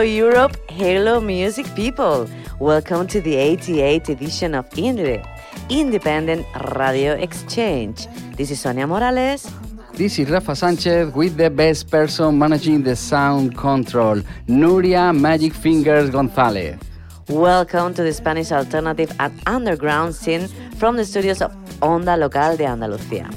Hello Europe, hello music people. Welcome to the 88th edition of INDIERE, Independent Radio Exchange. This is Sonia Morales. This is Rafa Sanchez with the best person managing the sound control, Nuria Magic Fingers Gonzalez. Welcome to the Spanish alternative and underground scene from the studios of Onda Local de Andalucía.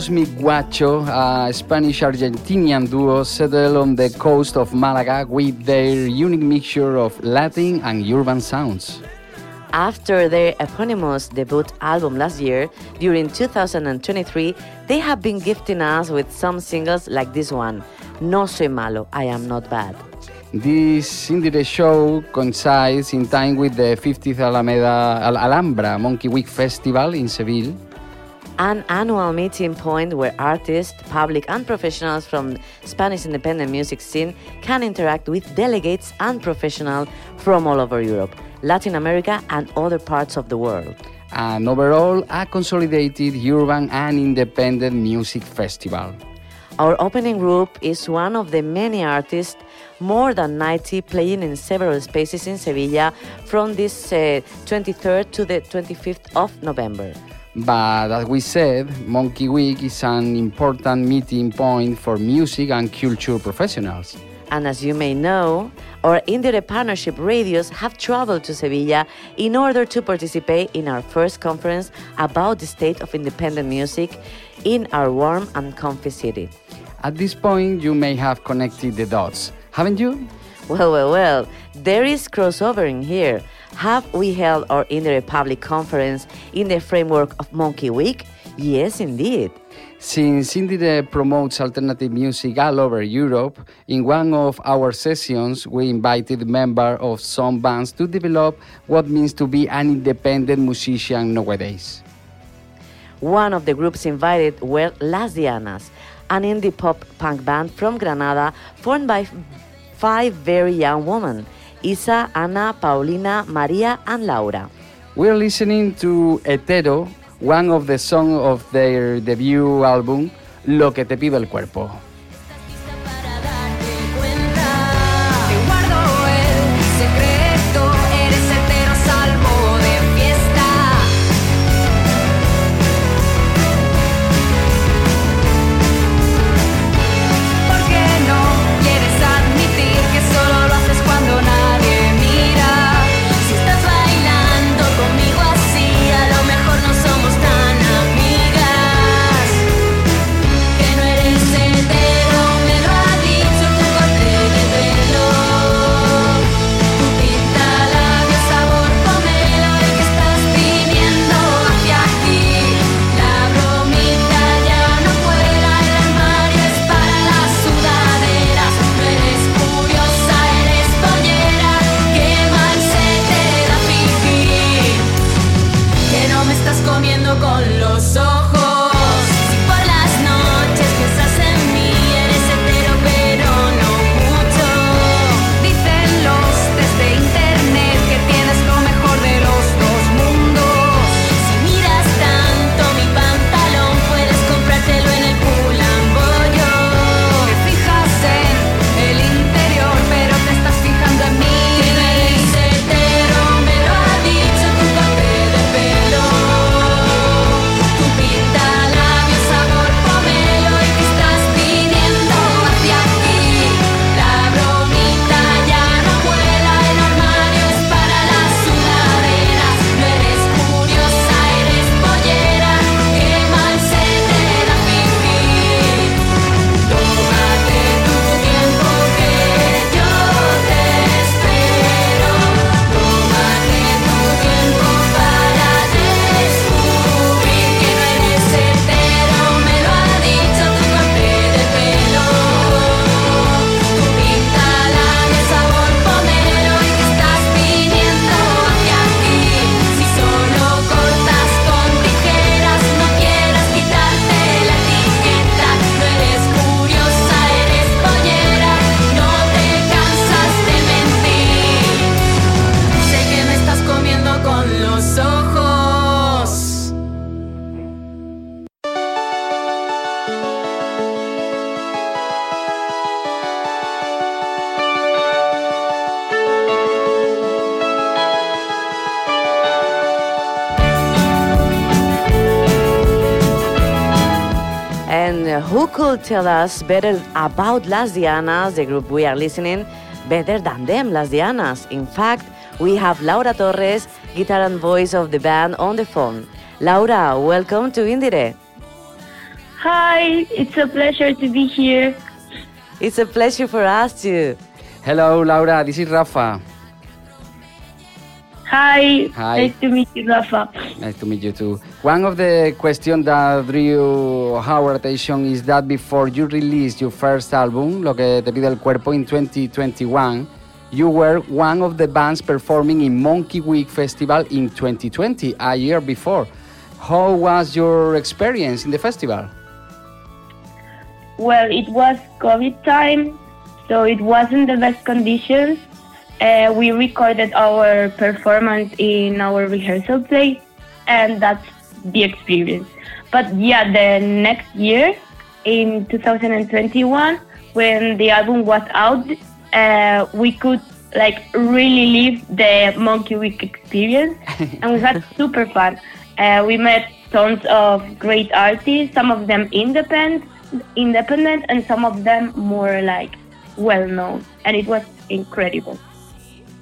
Cosmic Wacho, a Spanish Argentinian duo settled on the coast of Malaga with their unique mixture of Latin and urban sounds. After their eponymous debut album last year, during 2023, they have been gifting us with some singles like this one, No Soy Malo, I Am Not Bad. This IndieRE show coincides in time with the 50th Alameda Al- Alhambra Monkey Week Festival in Seville. An annual meeting point where artists, public and professionals from Spanish independent music scene can interact with delegates and professionals from all over Europe, Latin America and other parts of the world. and overall a consolidated urban and independent music festival. Our opening group is one of the many artists, more than 90, playing in several spaces in Sevilla from this uh, 23rd to the 25th of November. But as we said, Monkey Week is an important meeting point for music and culture professionals. And as you may know, our IndieRE Partnership radios have traveled to Sevilla in order to participate in our first conference about the state of independent music in our warm and comfy city. At this point, you may have connected the dots, haven't you? Well, well, well, there is crossover in here. Have we held our IndieRE Public Conference in the framework of Monkey Week? Yes, indeed. Since IndieRE promotes alternative music all over Europe, in one of our sessions we invited members of some bands to develop what means to be an independent musician nowadays. One of the groups invited were Las Dianas, an indie pop punk band from Granada formed by five very young women Isa, Ana, Paulina, Maria, and Laura. We're listening to Hetero, one of the songs of their debut album, Lo que te pide el cuerpo. Tell us better about Las Dianas, the group we are listening, better than them, Las Dianas? In fact, we have Laura Torres, guitar and voice of the band, on the phone. Laura, welcome to IndieRE. Hi, it's a pleasure to be here. It's a pleasure for us too. Hello, Laura. This is Rafa. Hi, Hi. nice to meet you, Rafa. Nice to meet you too. One of the questions that drew our attention is that before you released your first album, Lo que te pide el cuerpo, in 2021, you were one of the bands performing in Monkey Week Festival in 2020, a year before. How was your experience in the festival? Well, it was COVID time, so it wasn't the best conditions. Uh, we recorded our performance in our rehearsal place, and that's the experience. But yeah, the next year, in 2021, when the album was out, uh, we could like really live the Monkey Week experience, and we had super fun. Uh, we met tons of great artists, some of them independent, independent, and some of them more like well known, and it was incredible.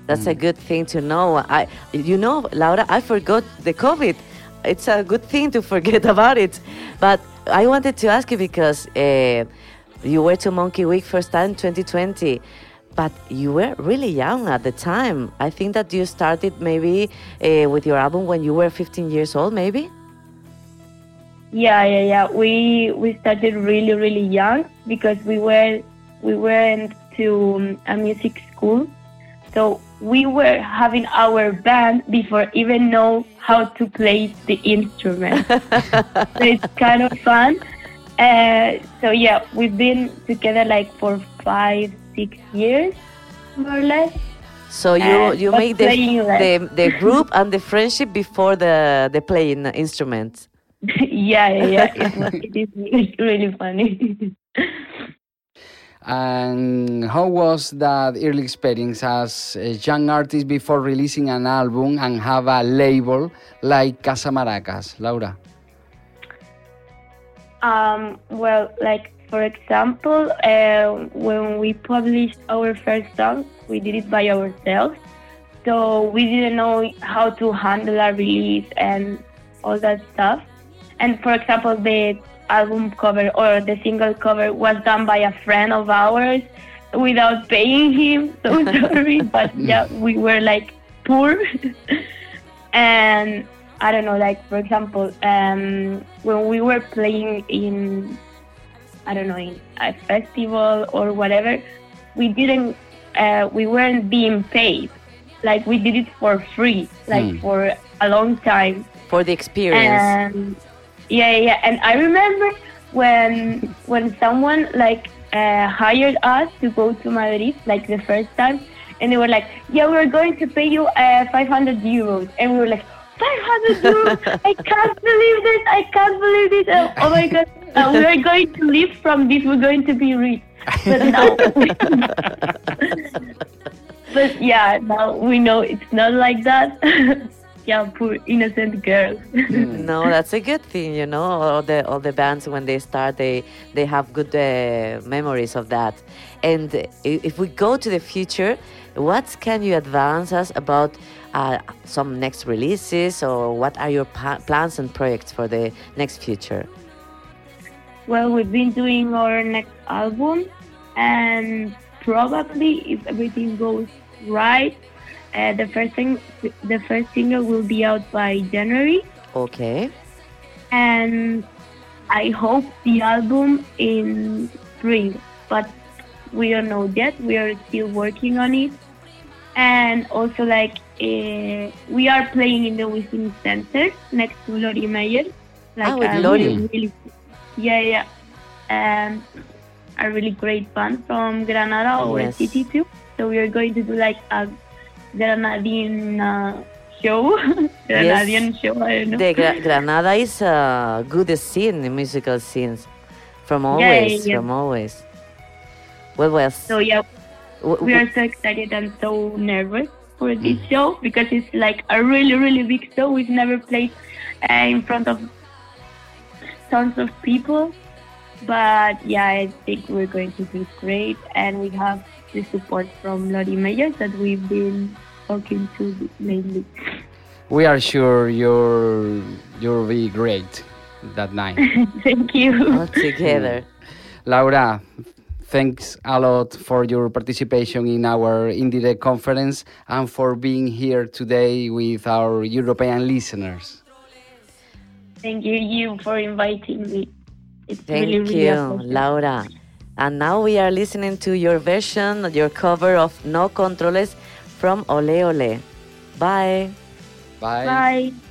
That's a good thing to know. I, you know, Laura, I forgot the COVID. It's a good thing to forget about it. But I wanted to ask you because uh, you were to Monkey Week first time 2020, but you were really young at the time. I think that you started maybe uh, with your album when you were 15 years old, maybe. Yeah, yeah, yeah. We we started really, really young because we were we went to um, a music school, so we were having our band before even know how to play the instrument. so it's kind of fun. Uh, so yeah, we've been together like for five, six years, more or less. So you Uh, you made the, the the group and the friendship before the the playing instruments. yeah, yeah, yeah. It, was, it is really, really funny. And how was that early experience as a young artist before releasing an album and have a label like Casa Maracas, Laura? Um, well, like for example, uh, when we published our first song, we did it by ourselves. So we didn't know how to handle a release and all that stuff. And for example, the album cover or the single cover was done by a friend of ours without paying him. So sorry, but yeah, we were like poor. and I don't know, like for example, um, when we were playing in, I don't know, in a festival or whatever, we didn't, uh, we weren't being paid. Like we did it for free, like Hmm. for a long time. For the experience. And yeah, yeah. And I remember when when someone like uh, hired us to go to Madrid, like the first time, and they were like, "Yeah, we're going to pay you uh, 500 euros," and we were like. 500 euros! I can't believe this! I can't believe this! Oh, oh my god! Uh, we are going to live from this. We're going to be rich. But now, but yeah, now we know it's not like that. Yeah, poor innocent girls. No, that's a good thing, you know. All the all the bands when they start, they they have good uh, memories of that. And if we go to the future, what can you advance us about uh, some next releases, or what are your pa- plans and projects for the next future? Well, we've been doing our next album, and probably if everything goes right, uh, the first thing, the first single will be out by January, Okay. and I hope the album in spring. But we don't know yet. We are still working on it, and also like uh, we are playing in the WiZink Center next to Lori Meyer. Like Ah, with Lori. really, really yeah, yeah. Um, a really great band from Granada or Yes. city too. So we are going to do like a Granadian uh, show, Granadian show. I don't know. The Gra- Granada is a good scene, the musical scenes, from Yeah, always, yeah. from always. Well, well. So yeah, we are so excited and so nervous for this show because it's like a really, really big show. We've never played uh, in front of tons of people, But yeah, I think we're going to do great, and we have the support from Lori Meyers that we've been talking to lately. We are sure you're you'll be great that night. Thank you. All together. Mm. Laura, thanks a lot for your participation in our IndieRE conference and for being here today with our European listeners. Thank you, you for inviting me. It's Thank really, really you, a pleasure. Laura. And now we are listening to your version, your cover of No Controles from Ole Ole. Bye. Bye. No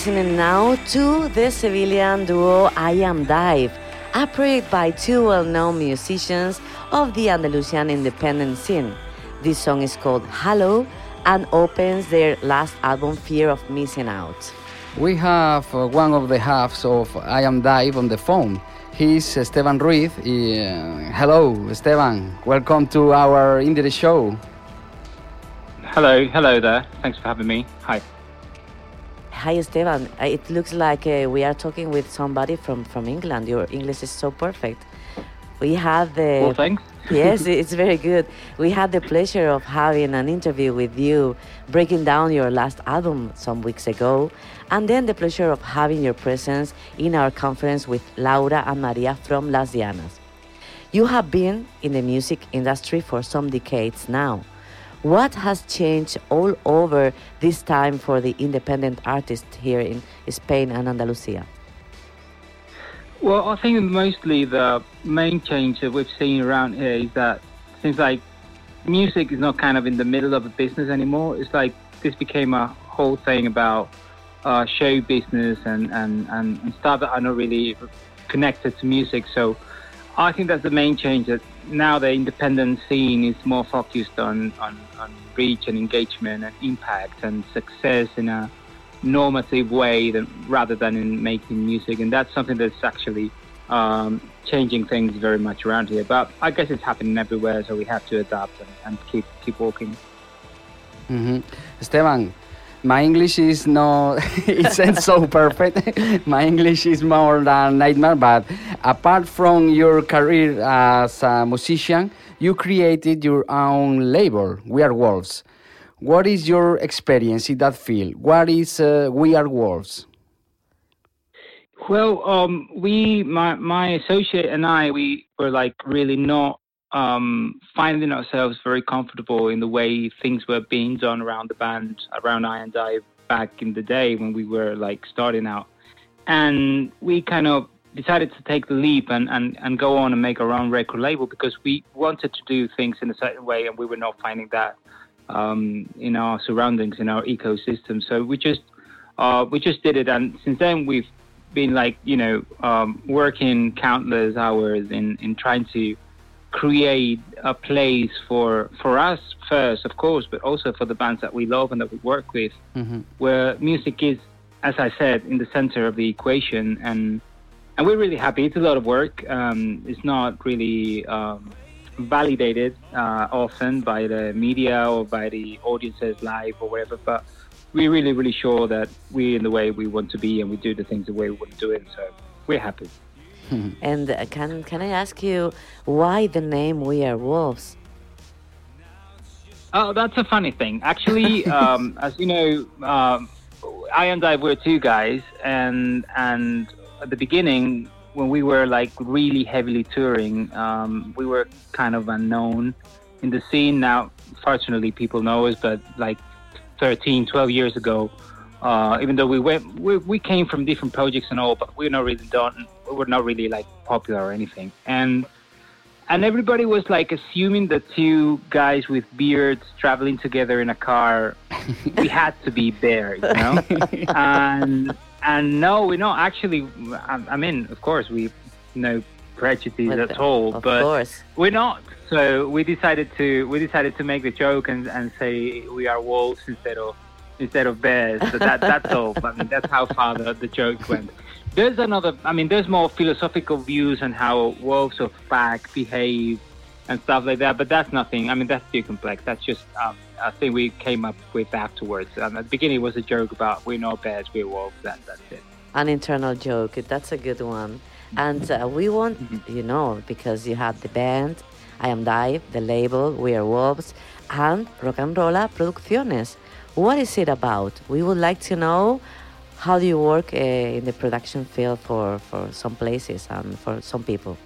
listening now to the Sevillian duo I Am Dive, a project by two well known musicians of the Andalusian independent scene. This song is called Hello and opens their last album, Fear of Missing Out. We have uh, one of the halves of I Am Dive on the phone. He's Esteban Ruiz. Uh, hello, Esteban. Welcome to our Indie show. Hello, hello there. Thanks for having me. Hi. Hi, Esteban. Uh, It looks like uh, we are talking with somebody from, from England. Your English is so perfect. We had the. Well, thanks. yes, it's very good. We had the pleasure of having an interview with you, breaking down your last album some weeks ago, and then the pleasure of having your presence in our conference with Laura and Maria from Las Dianas. You have been in the music industry for some decades now. What has changed all over this time for the independent artists here in Spain and Andalusia? Well, I think mostly the main change that we've seen around here is that seems like music is not kind of in the middle of a business anymore. It's like this became a whole thing about uh, show business and, and, and, and stuff that are not really connected to music. So I think that's the main change that now the independent scene is more focused on, on, on reach and engagement and impact and success in a normative way than, rather than in making music. And that's something that's actually um, changing things very much around here. But I guess it's happening everywhere, so we have to adapt and, and keep keep walking. hmm Esteban, my English is no, it isn't so perfect. my English is more than nightmare. But apart from your career as a musician, you created your own label, We Are Wolves. What is your experience in that field? What is uh, We Are Wolves? Well, um, we, my, my associate and I, we were like really not um, finding ourselves very comfortable in the way things were being done around the band, around I and I back in the day when we were like starting out. And we kind of decided to take the leap and, and, and go on and make our own record label because we wanted to do things in a certain way and we were not finding that um, in our surroundings, in our ecosystem. So we just uh, we just did it, and since then we've been like you know um, working countless hours in in trying to create a place for for us first, of course, but also for the bands that we love and that we work with, Mhm. where music is, as I said, in the center of the equation, and and we're really happy. It's a lot of work. Um, it's not really um, validated uh, often by the media or by the audiences live or whatever, but we're really, really sure that we're in the way we want to be and we do the things the way we want to do it. So we're happy. And uh, can can I ask you why the name We Are Wolves? Oh, that's a funny thing. Actually, um, as you know, um, I and I were two guys, and and at the beginning, when we were like really heavily touring, um, we were kind of unknown in the scene. Now, fortunately, people know us, but like 13, 12 years ago, uh, even though we went, we, we came from different projects and all, but we're not really done. We were not really like popular or anything, and and everybody was like assuming that two guys with beards traveling together in a car we had to be there you know and and no we're not actually I, I mean of course we no prejudice With at all of but course. we're not. So we decided to we decided to make the joke and, and say we are wolves instead of instead of bears. So that that's all. I mean that's how far the, the joke went. There's another i mean there's more philosophical views on how wolves of pack behave and stuff like that but that's nothing. I mean that's too complex. That's just um, a think we came up with afterwards um, at the beginning it was a joke about we're not bears we're wolves that, that's it An internal joke. That's a good one. And uh, we want, you know, because you have the band, I Am Dive, the label, We Are Wolves, and Rockanrolla Producciones. What is it about? We would like to know how do you work uh, in the production field for, for some places and for some people.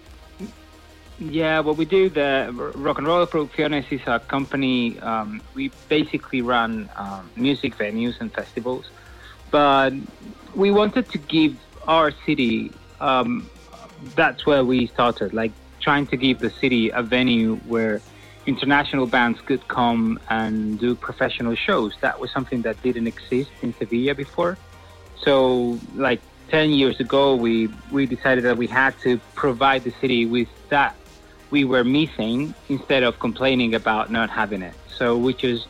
Yeah, what we do, the Rock and Roll Producciones is a company. Um, we basically run um, music venues and festivals, but we wanted to give our city. Um, that's where we started, like trying to give the city a venue where international bands could come and do professional shows. That was something that didn't exist in Sevilla before. So, like 10 years ago, we, we decided that we had to provide the city with that we were missing instead of complaining about not having it. So, we just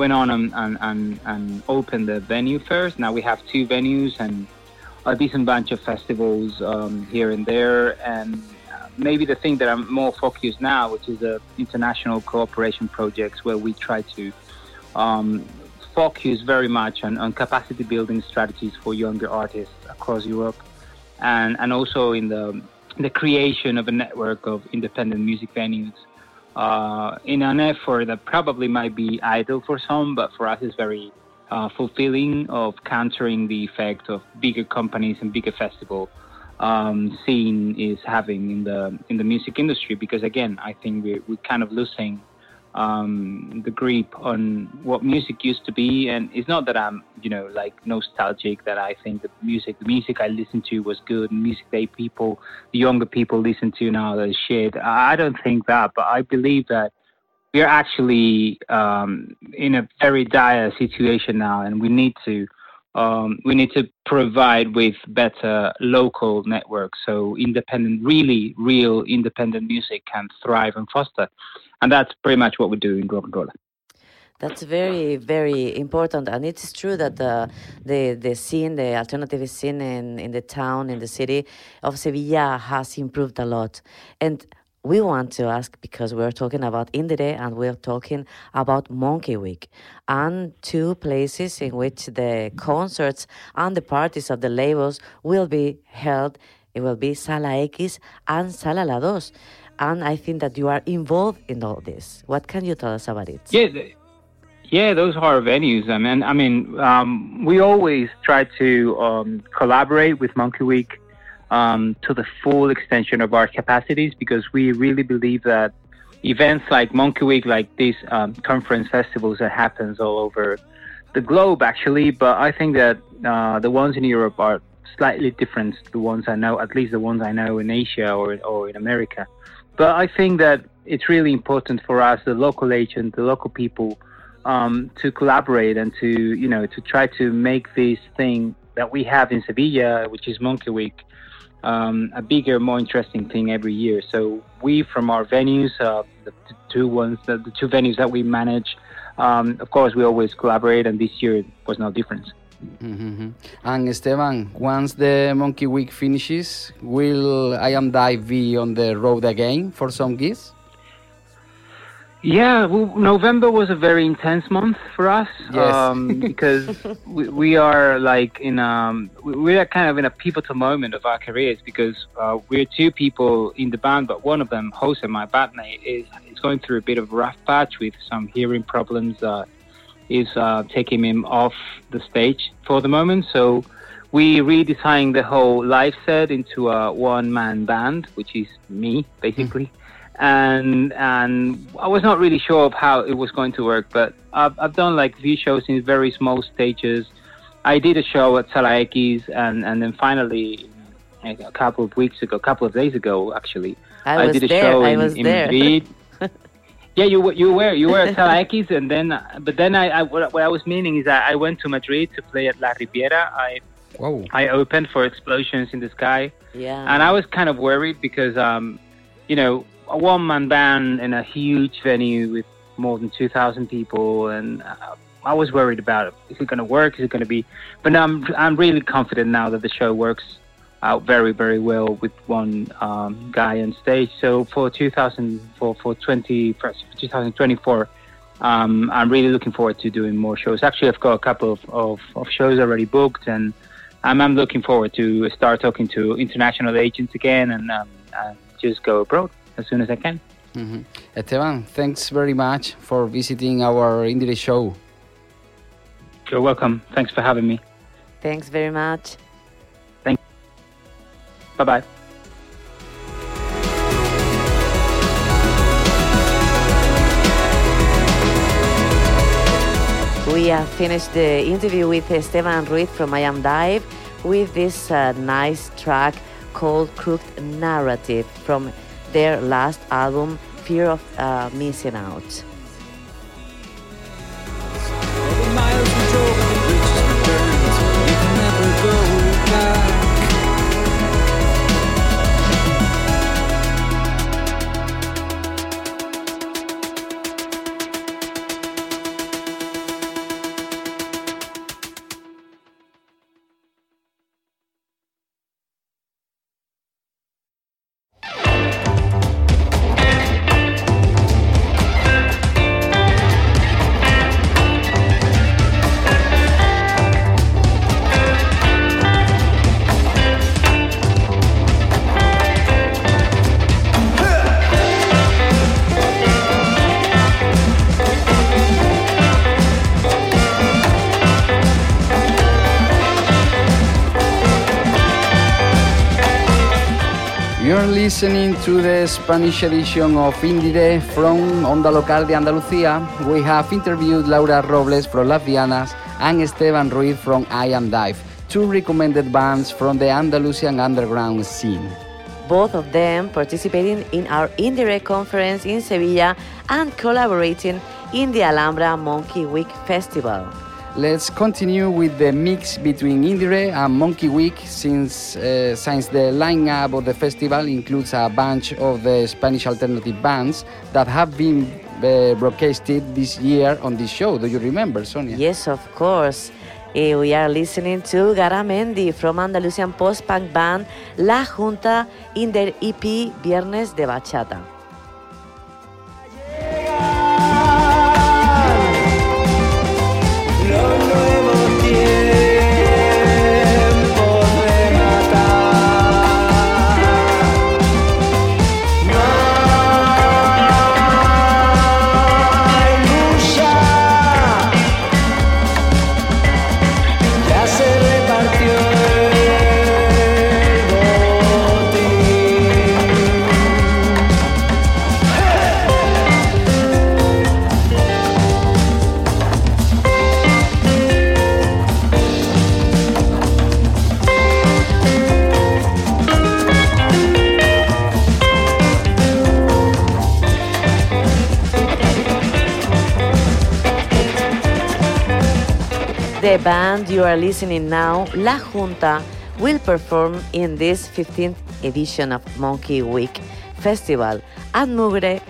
went on and, and, and, and opened the venue first. Now we have two venues and a decent bunch of festivals um, here and there. And uh, maybe the thing that I'm more focused now, which is the international cooperation projects, where we try to um, focus very much on, on capacity building strategies for younger artists across Europe, and and also in the the creation of a network of independent music venues. Uh, in an effort that probably might be idle for some, but for us is very uh, fulfilling of countering the effect of bigger companies and bigger festival um, scene is having in the in the music industry. Because again, I think we're, we're kind of losing um, the grip on what music used to be. And it's not that I'm, you know, like nostalgic that I think the music, the music I listened to was good. Music that people, the younger people listen to now is shit. I I don't think that, but I believe that we are actually um, in a very dire situation now, and we need to um, we need to provide with better local networks so independent, really real independent music can thrive and foster, and that's pretty much what we do in Rockanrolla. That's very, very important, and it is true that the the, the scene, the alternative scene in, in the town, in the city of Sevilla, has improved a lot. And we want to ask because we're talking about IndieRE and we're talking about Monkey Week, and two places in which the concerts and the parties of the labels will be held. It will be Sala X and Sala La Dos. And I think that you are involved in all this. What can you tell us about it? Yeah, yeah, those are venues. I mean, I mean, um, we always try to um, collaborate with Monkey Week um, to the full extension of our capacities because we really believe that events like Monkey Week, like these um, conference festivals that happens all over the globe, actually. But I think that uh, the ones in Europe are slightly different to the ones I know, at least the ones I know in Asia or or in America. But I think that it's really important for us, the local agent, the local people um, to collaborate and to you know to try to make this thing that we have in Sevilla, which is Monkey Week, um, a bigger, more interesting thing every year. So we, from our venues, uh, the, two ones, the, the two venues that we manage, um, of course, we always collaborate, and this year was no different. Mhm. And Esteban, once the Monkey Week finishes, will I Am Dive be on the road again for some gigs? Yeah, well, November was a very intense month for us Yes. um, because we, we are like in um we- we are kind of in a pivotal moment of our careers because uh, we're two people in the band, but one of them, Jose, my bandmate, is is going through a bit of a rough patch with some hearing problems. Uh, is uh, taking him off the stage for the moment, so we redesigned the whole live set into a one man band, which is me basically and and I was not really sure of how it was going to work, but I've, I've done like few shows in very small stages. I did a show at Sala X, and and then finally a couple of weeks ago, a couple of days ago, actually, I was did a there, show I in, was in there. Madrid. yeah, you were- you were you were at Sala X, and then but then I, I what, what I was meaning is that I went to Madrid to play at La Riviera. I Wow. I opened for Explosions in the Sky. Yeah. And I was kind of worried because, um, you know, a one man band in a huge venue with more than 2,000 people. And uh, I was worried about it. Is it going to work? Is it going to be. But now I'm, I'm really confident now that the show works out very, very well with one um, guy on stage. So for 2000, for, for 20, for 2024, um, I'm really looking forward to doing more shows. Actually, I've got a couple of, of, of shows already booked, and I'm, I'm looking forward to start talking to international agents again and, um, and just go abroad as soon as I can. Mhm. Esteban, thanks very much for visiting our IndieRE show. You're welcome. Thanks for having me. Thanks very much. Bye bye. We have finished the interview with Esteban Ruiz from I Am Dive with this uh, nice track called Crooked Narrative from their last album, Fear of uh, Missing Out. To the Spanish edition of IndieRE from Onda Local de Andalucía. We have interviewed Laura Robles from Las Dianas and Esteban Ruiz from I Am Dive, two recommended bands from the Andalusian underground scene. both of them participating in our IndieRE conference in Sevilla and collaborating in the Alhambra Monkey Week Festival. Let's continue with the mix between IndieRE and Monkey Week since, uh, since the lineup of the festival includes a bunch of the Spanish alternative bands that have been uh, broadcasted this year on this show. Do you remember, Sonia? Yes, of course. Eh, we are listening to Garamendi from Andalusian post-punk band La Jvnta in their EP Viernes de Bachata. Band you are listening now, La Jvnta, will perform in this 15th edition of Monkey Week Festival. And Mugre,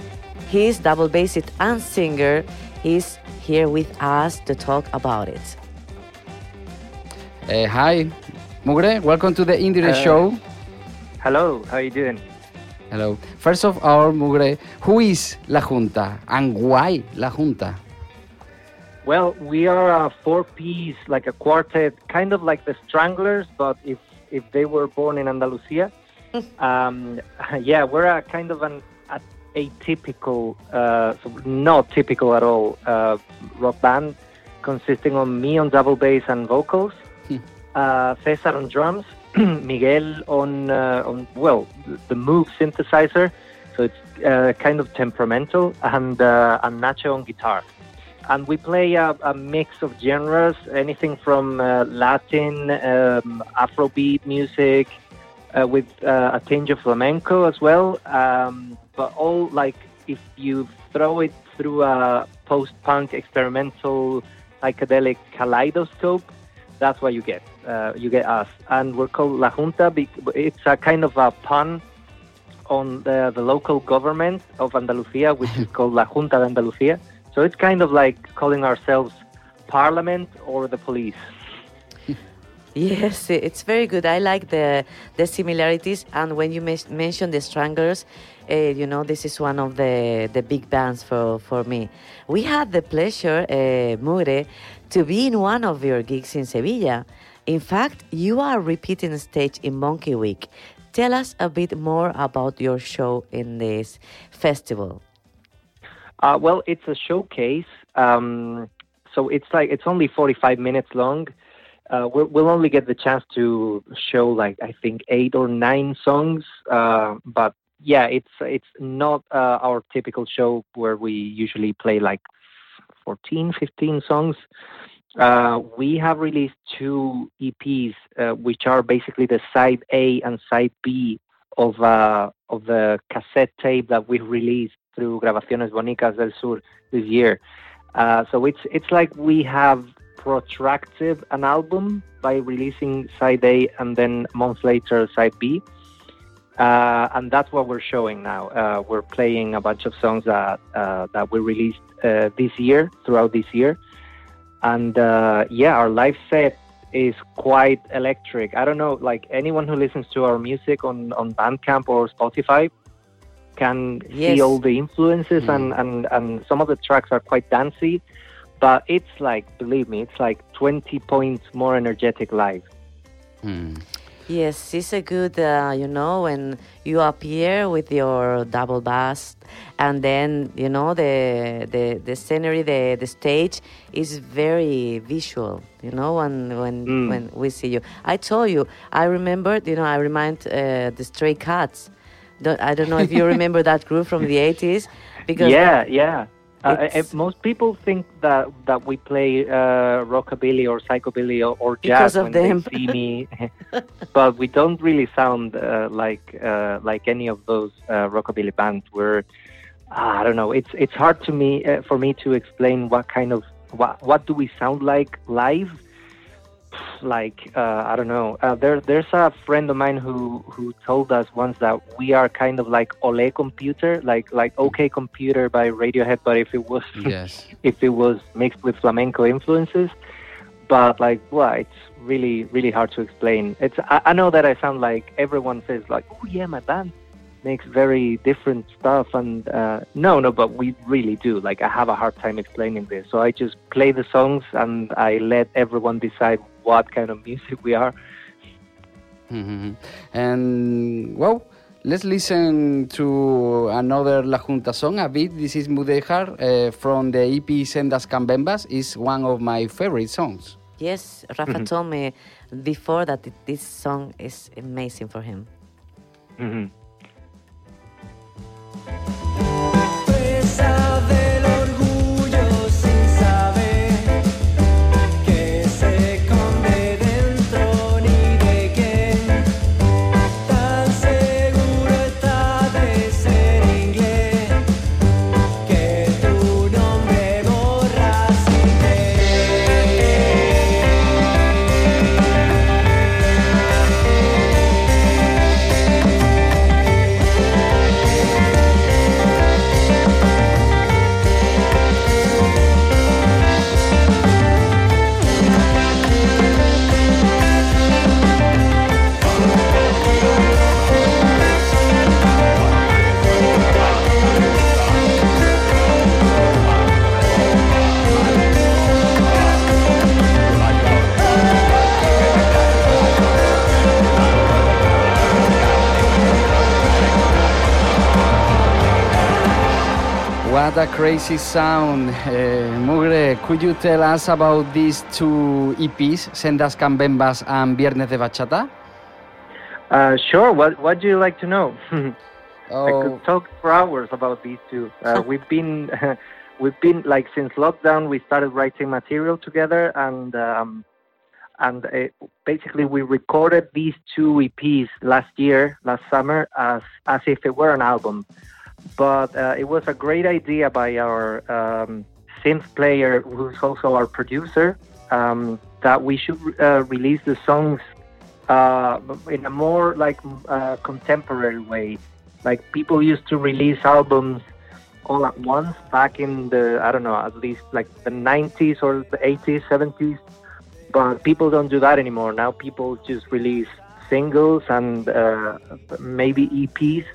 his double bassist and singer, is here with us to talk about it. Uh, hi, Mugre, welcome to the IndieRE Uh, show. Hello, how are you doing? Hello. First of all, Mugre, who is La Jvnta and why La Jvnta? Well, we are a four-piece, like a quartet, kind of like the Stranglers, but if if they were born in Andalusia, um, yeah, we're a kind of an a, atypical, uh, not typical at all, uh, rock band, consisting of me on double bass and vocals, uh, Cesar on drums, Miguel on uh, on well the Moog synthesizer, so it's uh, kind of temperamental, and uh, and Nacho on guitar and we play a, a mix of genres, anything from uh, Latin, um, Afrobeat music, uh, with uh, a tinge of flamenco as well. Um, but all like if you throw it through a post-punk experimental psychedelic kaleidoscope, that's what you get. Uh, you get us, and we're called La Jvnta. It's a kind of a pun on the, the local government of Andalusia, which is called La Junta de Andalucía. So it's kind of like calling ourselves Parliament or the police. Yes, it's very good. I like the the similarities, and when you mes- mention the Stranglers, uh, you know this is one of the the big bands for for me. We had the pleasure, uh, Mugre, to be in one of your gigs in Sevilla. In fact, you are repeating stage in Monkey Week. Tell us a bit more about your show in this festival. Uh, well, it's a showcase, um, so it's like it's only 45 minutes long. Uh, we'll, only get the chance to show like I think eight or nine songs, uh, but yeah, it's it's not uh, our typical show where we usually play like 14, 15 songs. Uh, we have released two EPs, uh, which are basically the side A and side B of uh, of the cassette tape that we released through Grabaciones Bonicas del Sur this year. Uh, so it's it's like we have protracted an album by releasing side A and then a month later side B. Uh, and that's what we're showing now. Uh, we're playing a bunch of songs that uh, that we released uh, this year, throughout this year, and uh, yeah, our live set is quite electric. I don't know, like anyone who listens to our music on on Bandcamp or Spotify can Yes. see all the influences, and, and and some of the tracks are quite dancey, but it's like, believe me, it's like 20 points more energetic live. Hmm. Yes, it's a good, uh, you know, when you appear with your double bass, and then you know the the the scenery, the the stage is very visual. You know, when when Mm. when we see you, I told you, I remembered, you know, I remind uh, the Stray Cats. Don't, I don't know if you remember that group from the eighties, because yeah, yeah. Uh, uh, most people think that that we play uh, rockabilly or psychobilly or, or jazz of when them. they see me, but we don't really sound uh, like uh, like any of those uh, rockabilly bands. We're I don't know. It's it's hard to me uh, for me to explain what kind of what what do we sound like live. Like uh, I don't know. Uh, there there's a friend of mine who who told us once that we are kind of like Ole Computer, like like OK Computer by Radiohead, but if it was Yes. if it was mixed with flamenco influences. But like, well, it's really, really hard to explain. It's I, I know that I sound like everyone says like, oh yeah, my band makes very different stuff, and uh, no, no, but we really do. Like, I have a hard time explaining this, so I just play the songs and I let everyone decide what kind of music we are. Mhm. And well, let's listen to another La Jvnta song a bit. This is Mudejar uh, from the EP Sendas Cambembas. is one of my favorite songs. Yes, Rafa told me before that this song is amazing for him. Mhm. What a crazy sound. Uh, Mugre, could you tell us about these two EPs, Sendas Cambembas and Viernes de Bachata? Uh, sure. What What do you like to know? I Oh, could talk for hours about these two. Uh, we've been we've been like since lockdown. We started writing material together, and um, and uh, basically we recorded these two EPs last year, last summer, as as if it were an album. But uh, it was a great idea by our um, synth player, who's also our producer, um, that we should uh, release the songs uh, in a more like uh, contemporary way. Like people used to release albums all at once back in the I don't know at least like the 90s or the 80s, 70s. But people don't do that anymore. Now people just release singles and uh, maybe EPs.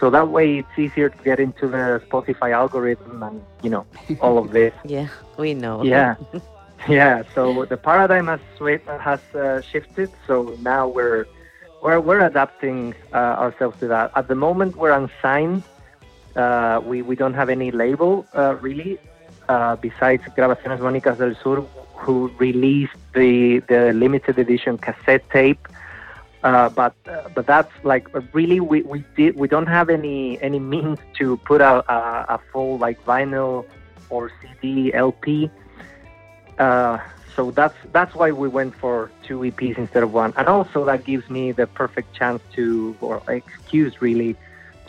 So that way it's easier to get into the Spotify algorithm and you know all of this. Yeah, we know. Yeah, yeah. So the paradigm has has uh, shifted. So now we're we're we're adapting uh, ourselves to that. At the moment, we're unsigned. Uh, we we don't have any label uh, really. Uh, besides Grabaciones Mónicas del Sur, who released the the limited edition cassette tape. Uh, but uh, but that's like really we, we did we don't have any any means to put out a, a full like vinyl or CD LP. Uh, so that's that's why we went for two EPs instead of one, and also that gives me the perfect chance to or excuse really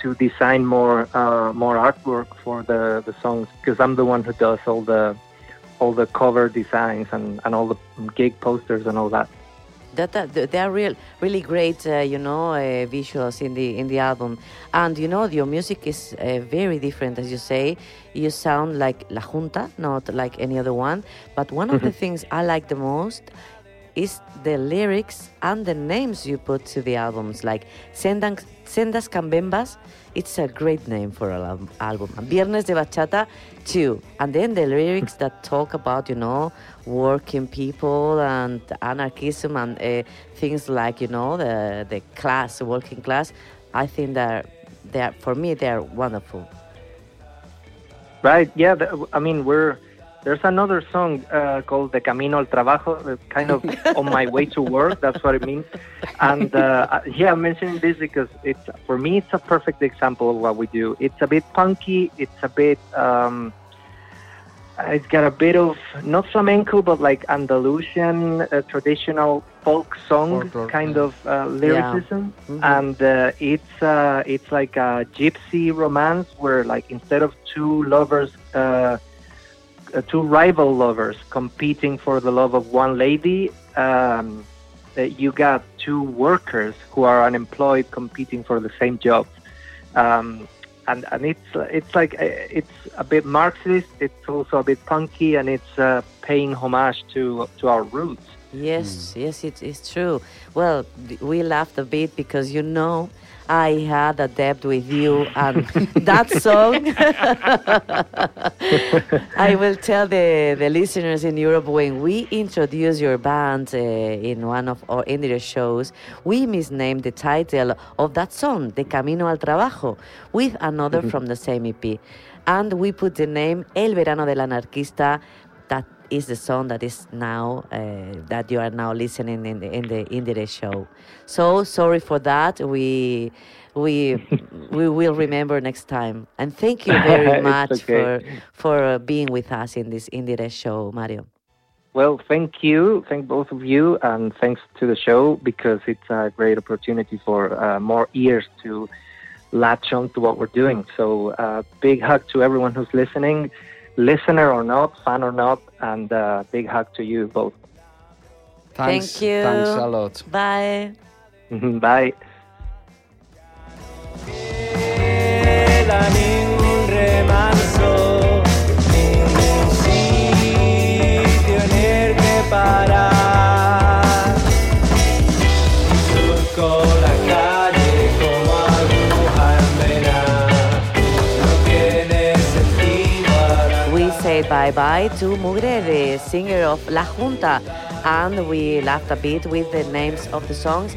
to design more uh, more artwork for the the songs because I'm the one who does all the all the cover designs and, and all the gig posters and all that. That, that they are real really great uh, you know uh, visuals in the in the album. And you know your music is uh, very different as you say. You sound like La Jvnta not like any other one. But one of the things i like the most is the lyrics and the names you put to the albums like sendas, sendas cambembas it's a great name for an al- album and viernes de bachata too and then the lyrics that talk about you know working people and anarchism and uh, things like you know the the class working class i think that they are for me they are wonderful Right? Yeah. I mean, we're there's another song uh, called "The Camino al Trabajo," uh, kind of on my way to work. That's what it means. And uh, yeah, I'm mentioning this because it's for me it's a perfect example of what we do. It's a bit punky. It's a bit um, it's got a bit of not flamenco, but like Andalusian uh, traditional folk song Folklore, kind yeah. of uh, lyricism, Mhm. and uh, it's uh, it's like a gypsy romance where like instead of two lovers, uh, two rival lovers competing for the love of one lady. Um, uh, you got two workers who are unemployed competing for the same job um, and and it's it's like uh, it's a bit Marxist. It's also a bit punky, and it's uh, paying homage to to our roots. Yes, yes, it, it's true. Well, we laughed a bit because you know I had a debt with you, and that song. I will tell the, the listeners in Europe when we introduce your band uh, in one of our indie shows, we misnamed the title of that song, De Camino al Trabajo, with another from the same EP. And we put the name El Verano del Anarquista is the song that is now uh, that you are now listening in the in the IndieRE show. So sorry for that. We we we will remember next time. And thank you very much okay. for for uh, being with us in this IndieRE show, Mario. Well, thank you, thank both of you, and thanks to the show because it's a great opportunity for uh, more ears to latch on to what we're doing. So, uh, big hug to everyone who's listening, listener or not, fan or not, and uh, big hug to you both. Thanks, Thank you. Thanks a lot. Bye. Bye. queda bye bye to Mugre, singer of La Jvnta, and we laughed a bit with the names of the songs.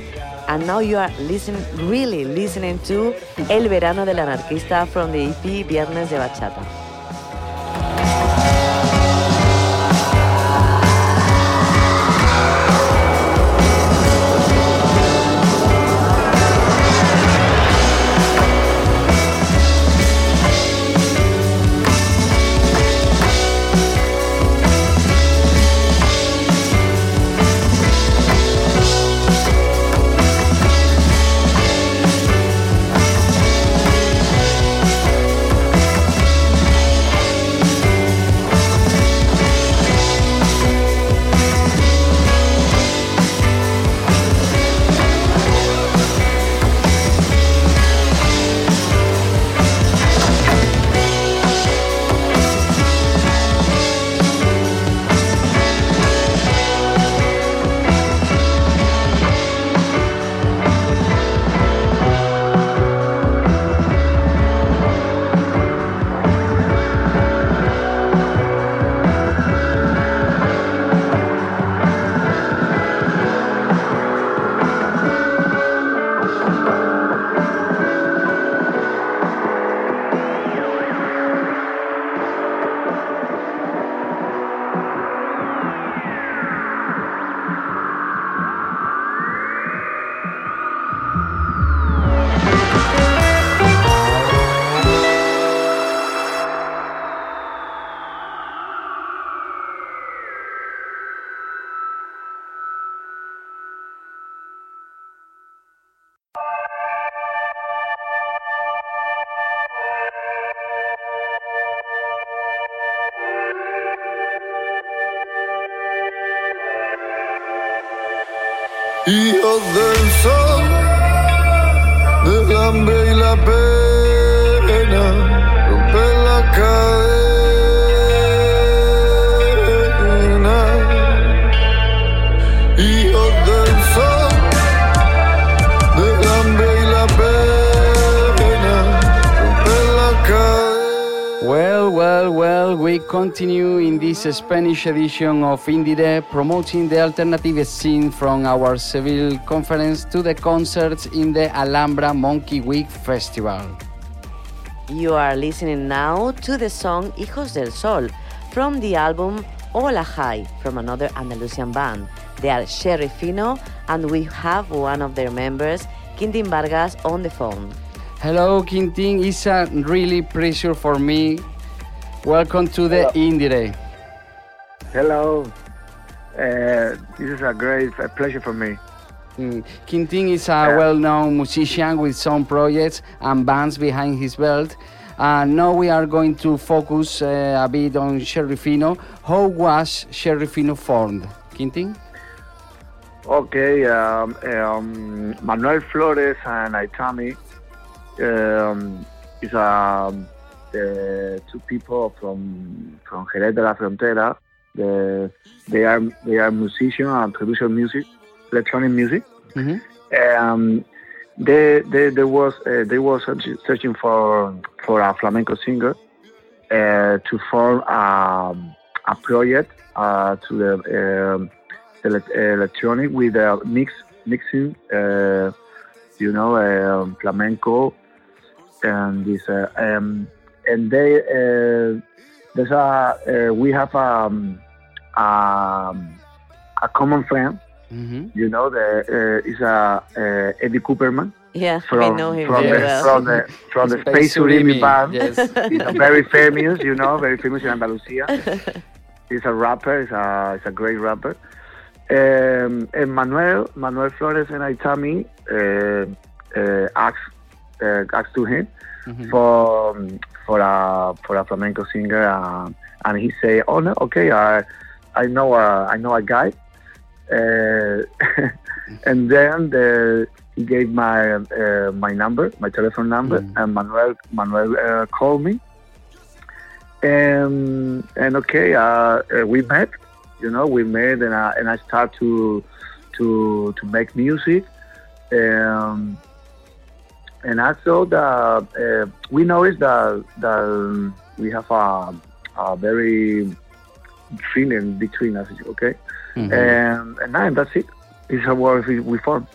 And now you are listening, really listening to El Verano del Anarquista from the EP Viernes de Bachata. Hijos del sol, del hambre y la continue in this Spanish edition of IndieRE promoting the alternative scene from our Seville conference to the concerts in the Alhambra Monkey Week Festival. You are listening now to the song Hijos del Sol from the album Olajai from another Andalusian band. They are Sherry Fino and we have one of their members, Quintin Vargas, on the phone. Hello, Quintin. It's a really pleasure for me Welcome to the IndieRE. Hello. Uh, this is a great a pleasure for me. Mm. Quintin is a well-known musician with some projects and bands behind his belt. And now we are going to focus uh, a bit on Sherry Fino. How was Sherry Fino formed, Quintin? Okay, um, um, Manuel Flores and Aitami um, is um, the two people from from Jerez de la Frontera. The, they are they are musicians and producer music, electronic music. Um, they, they, they was uh, they was searching for for a flamenco singer uh, to form um, a project uh, to the um, electronic with a mix mixing, uh, you know, um, flamenco and this uh, um, and they uh, there's a uh, we have um, um, a common friend. You know, the uh, is a uh, Eddie Cooperman. Yeah, from, we know him from very the, well. From the from the Space Space Surimi Surimi, band. yes. He's a very famous, you know, very famous in Andalusia. He's a rapper. He's a he's a great rapper. Um, and Manuel Manuel Flores and Aitami uh, uh, asked uh, asked to him for um, for a for a flamenco singer, um, and he say, "Oh no, okay, I I know a I know a guy." Uh, and then the, he gave my uh, my number, my telephone number, and Manuel Manuel uh, called me. And and okay, uh, uh, we met. You know, we met, and I and I start to to to make music. Um, and also the uh, we noticed that that um, we have a, a very feeling between us. Okay, Mhm. and and then that's it. It's a word we, we form.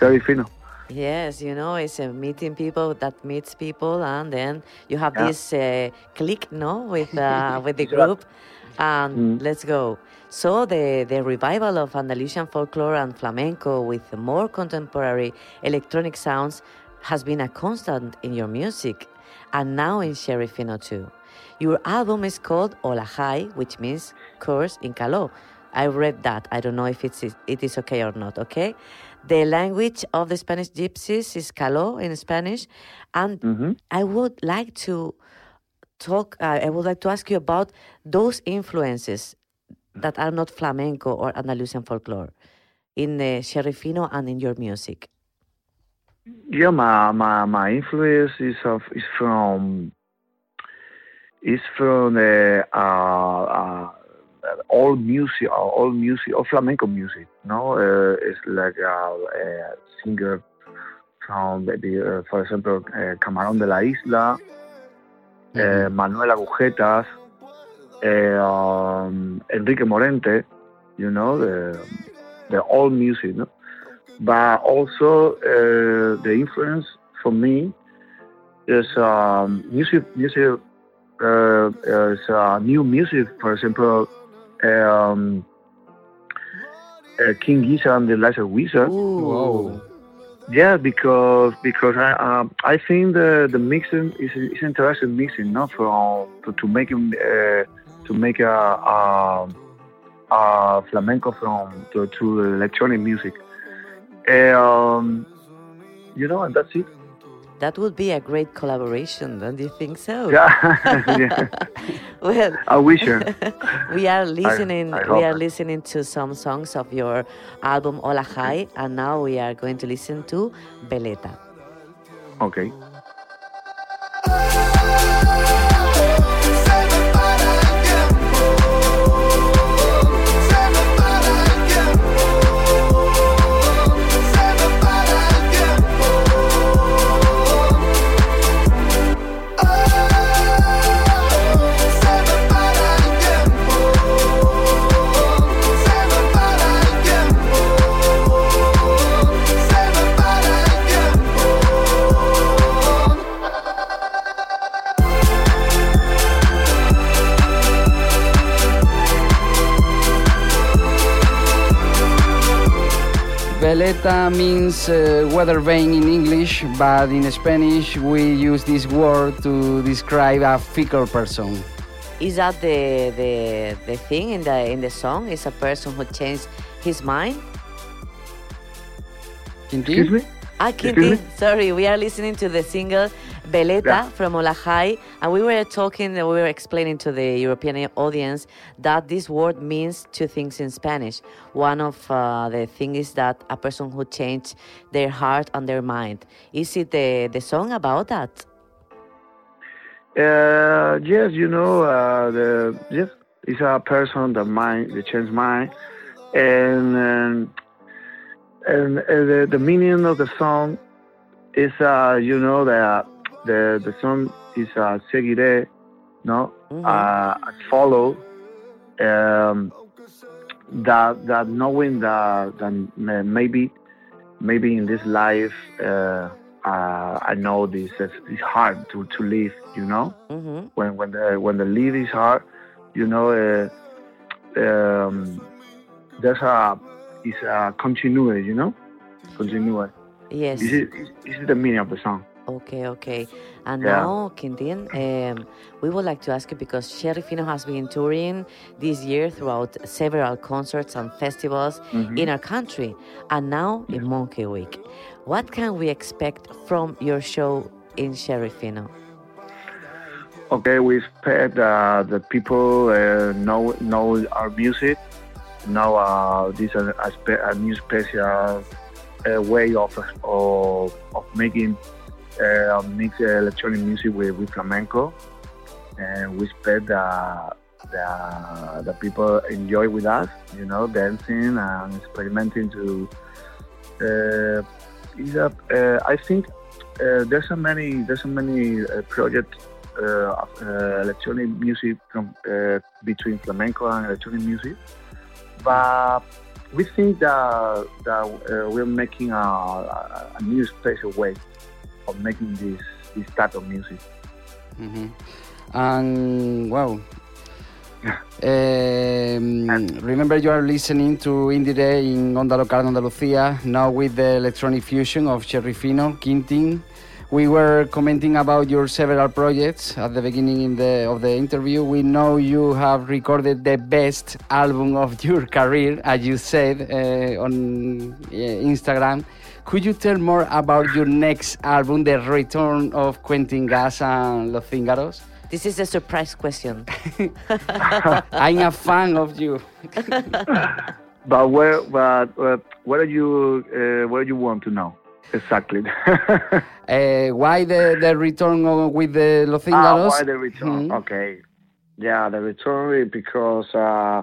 Very fino. Yes, you know, it's uh, meeting people that meets people, and then you have Yeah. this uh, click, no, with uh, with the group, and let's go. So the the revival of Andalusian folklore and flamenco with more contemporary electronic sounds has been a constant in your music, and now in Sherry Fino too. Your album is called Olajai, which means curse in Caló. I read that. I don't know if it's it is okay or not. Okay, the language of the Spanish gypsies is Caló in Spanish, and I would like to talk. Uh, I would like to ask you about those influences that are not flamenco or Andalusian folklore in the Sherry Fino and in your music. Yeah, my my, my influence is of is from is from the uh, uh, all music, uh, all music, all flamenco music. No, uh, it's like a, a singer from the, uh, for example, uh, Camarón de la Isla, uh, Manuel Agujetas, uh, um, Enrique Morente. You know the the old music, no but also uh, the influence for me is um, music music uh, is uh, new music. For example um, uh, King Gizzard and the Lizard Wizard Whoa. yeah because because I um, I think the the mixing is is interesting mixing not from to, to make him uh, to make a, a, a flamenco from to, to electronic music um, you know, and that's it. That would be a great collaboration, don't you think so? Yeah, yeah. well, I wish we are listening. I we are listening to some songs of your album Olajai, and now we are going to listen to Veleta. Okay. Veleta means uh, weather vane in English, but in Spanish we use this word to describe a fickle person. Is that the the the thing in the in the song? Is a person who changed his mind? Excuse me? Ah, Excuse Quintin, me? sorry, we are listening to the single Veleta Yeah. from Olajai, and we were talking, we were explaining to the European audience that this word means two things in Spanish. One of uh, the things is that a person who changed their heart and their mind. Is it the, the song about that? Uh, yes, you know, uh, the yes, it's a person that mind, the change mind, and um, and uh, the, the meaning of the song is, uh, you know, the the the song is uh, seguiré, no, uh, I follow, um, that that knowing that that maybe maybe in this life. Uh, uh, I know this is it's hard to, to live, you know. Mm-hmm. When when the when the live is hard, you know, uh, um, there's a it's a continue, you know, continue. Yes. This is this is the meaning of the song. Okay, okay. And Yeah. now, Quintin, um, we would like to ask you because Sherry Fino has been touring this year throughout several concerts and festivals Mhm. in our country, and now in Monkey Week. What can we expect from your show in Sherry Fino? Okay, we expect uh, that people uh, know know our music, know uh, this is a, a new special uh, way of of, of making uh, mix electronic music with, with flamenco, and we expect that the, the people enjoy with us, you know, dancing and experimenting to. Uh, a, uh, I think uh, there's so many there's so many uh, projects uh, of uh, electronic music from uh, between flamenco and electronic music, but we think that that we're making a, a, a new special way of making this this type of music. Mhm. And wow. Um, remember, you are listening to IndieRE in Onda Local Andalucía, now with the electronic fusion of Sherry Fino, Quintin. We were commenting about your several projects at the beginning in the, of the interview. We know you have recorded the best album of your career, as you said uh, on uh, Instagram. Could you tell more about your next album, The Return of Quentin Gas and Los Zíngaros? This is a surprise question. I'm a fan of you. But where but uh, where do you uh, where you want to know exactly? Uh, why the, the return of- with the Los Ah, why the return? Mhm. Okay, yeah, the return is because uh,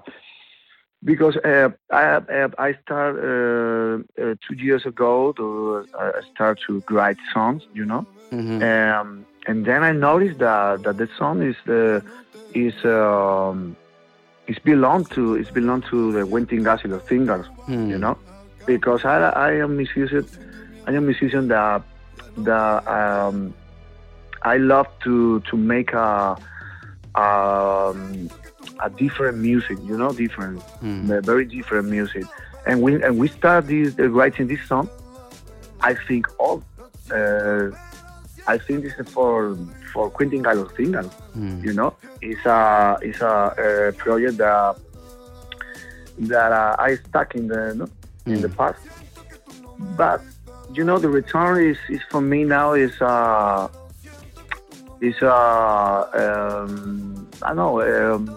because uh, I uh, I start uh, uh, two years ago to uh, start to write songs, you know, Mhm. um, and then I noticed that that the song is the is um, is belong to it's belong to the Quentin Gas y los Fingers, Hmm. you know, because I I am musician I am musician that that um, I love to to make a um, a different music, you know, different, Hmm. uh, very different music. And we and we start this uh, writing this song. I think all, uh, I think this is for for Quentin Gallo Single. Hmm. You know, it's a it's a, uh project that that uh, I stuck in the no, in the past. But you know, the return is, is for me now is uh is uh um I don't know um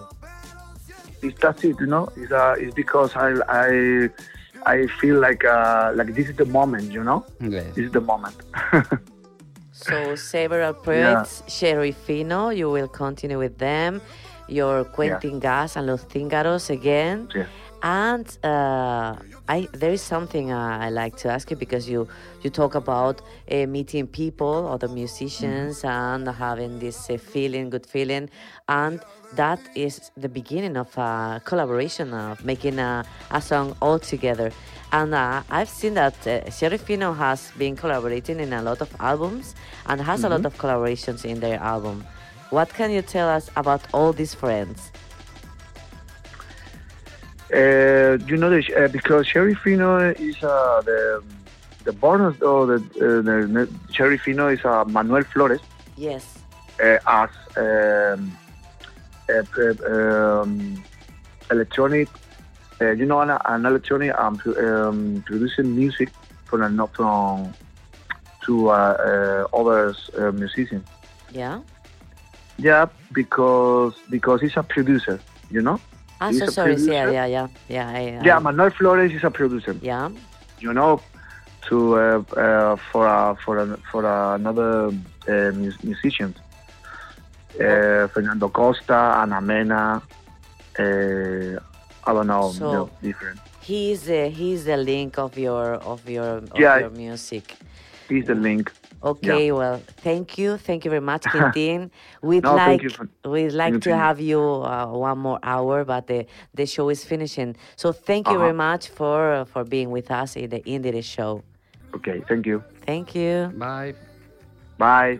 it's that's it, you know. It's uh it's because I I I feel like uh like this is the moment, you know. Yes. This is the moment. So several projects, Sherry Fino, you will continue with them. Your Quentin Gas and Los Zíngaros again. Yeah. And uh, I there is something uh, I like to ask you because you you talk about uh, meeting people, other musicians, and having this uh, feeling, good feeling, and that is the beginning of a collaboration of making a, a song all together. And uh, I've seen that uh, Sherry Fino has been collaborating in a lot of albums and has a lot Mhm. of collaborations in their album. What can you tell us about all these friends? Uh, you know, the, uh, because Sherry Fino is uh, the the bonus or the, uh, the, the Sherry Fino is uh, Manuel Flores Yes. uh, as um, p- um, electronic. Uh, you know, an, an electronic um, um, producing music from a, not from to uh, uh, other uh, musicians. Yeah. Yeah, because because he's a producer. You know. Ah, He's so sorry. Yeah, producer. yeah, yeah, yeah. I, Yeah, Manuel Flores is a producer. yeah. you know, to uh, uh, for uh, for an, for another uh, mus- musicians, uh, Fernando Costa, Ana Mena. Uh, I don't know, So- you know, different. He's the he's the link of your of your of Yeah. your music. He's the link. Okay, well, thank you, thank you very much, Quintin. We'd No, like for- we'd like to have you uh, one more hour, but the the show is finishing. So thank you Uh-huh. very much for for being with us in the IndieRE show. Okay, thank you. Thank you. Bye. Bye.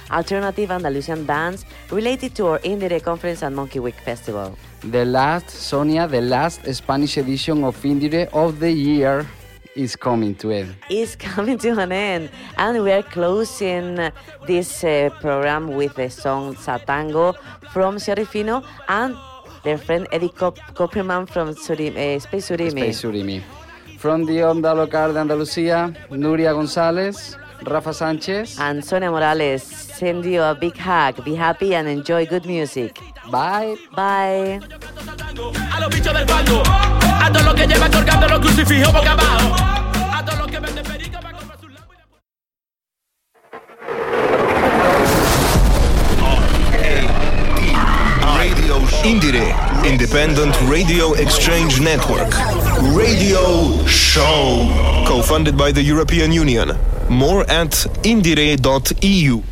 alternative Andalusian bands related to our IndieRE conference and Monkey Week festival. The last, Sonia, the last Spanish edition of IndieRE of the year is coming to end. is coming to an end, and we are closing this uh, program with the song Satango from Sherry Fino and their friend Eddie Cop- Copperman from Suri- uh, Space Surimi. Space Surimi. From the Onda Local de Andalucía, Nuria González, Rafa Sánchez. And Sonia Morales, send you a big hug. Be happy and enjoy good music. Bye. Bye. A los bichos del bando, a todos los que llevan colgando los crucifijos boca abajo, a todos los que venden perico para comprar sus lámparas. Radio IndieRE, Independent Radio Exchange Network. Radio Show. Co-funded by the European Union. More at indire.eu.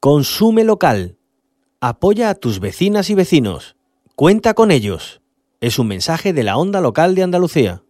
Consume local. Apoya a tus vecinas y vecinos. Cuenta con ellos. Es un mensaje de la Onda Local de Andalucía.